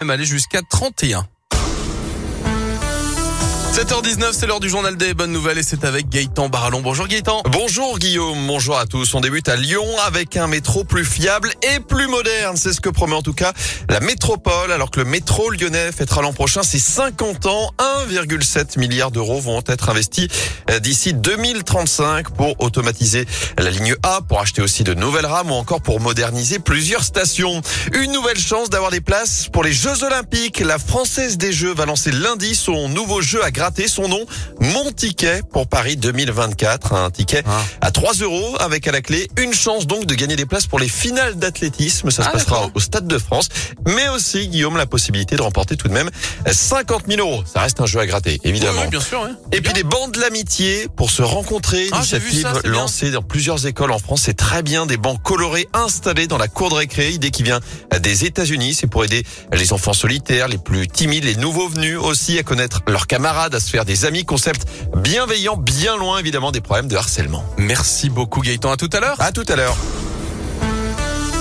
même aller jusqu'à 31. 7h19, c'est l'heure du journal des bonnes nouvelles et c'est avec Gaëtan Barallon. Bonjour Gaëtan. Bonjour Guillaume, bonjour à tous. On débute à Lyon avec un métro plus fiable et plus moderne. C'est ce que promet en tout cas la métropole. Alors que le métro lyonnais fêtera l'an prochain ses 50 ans, 1,7 milliard d'euros vont être investis euh, d'ici 2035 pour automatiser la ligne A, pour acheter aussi de nouvelles rames ou encore pour moderniser plusieurs stations. Une nouvelle chance d'avoir des places pour les Jeux Olympiques. La Française des Jeux va lancer lundi son nouveau jeu à gratter son nom, Ticket pour Paris 2024. Un ticket Ah. à 3 euros avec à la clé une chance donc de gagner des places pour les finales d'athlétisme. Ça se Ah, passera au Stade de France. Mais aussi, Guillaume, la possibilité de remporter tout de même 50 000 euros. Ça reste un jeu à gratter, évidemment. Oui, bien sûr. ouais. Et puis des bancs de l'amitié pour se rencontrer. Ah, Initiative ça, bien. lancée dans plusieurs écoles en France. C'est très bien. Des bancs colorés installés dans la cour de récré. Idée qui vient des États-Unis. C'est pour aider les enfants solitaires, les plus timides, les nouveaux venus aussi à connaître leurs camarades, à se faire des amis. Concept bienveillant, bien loin évidemment des problèmes de harcèlement. Merci beaucoup Gaëtan. À tout à l'heure. À tout à l'heure.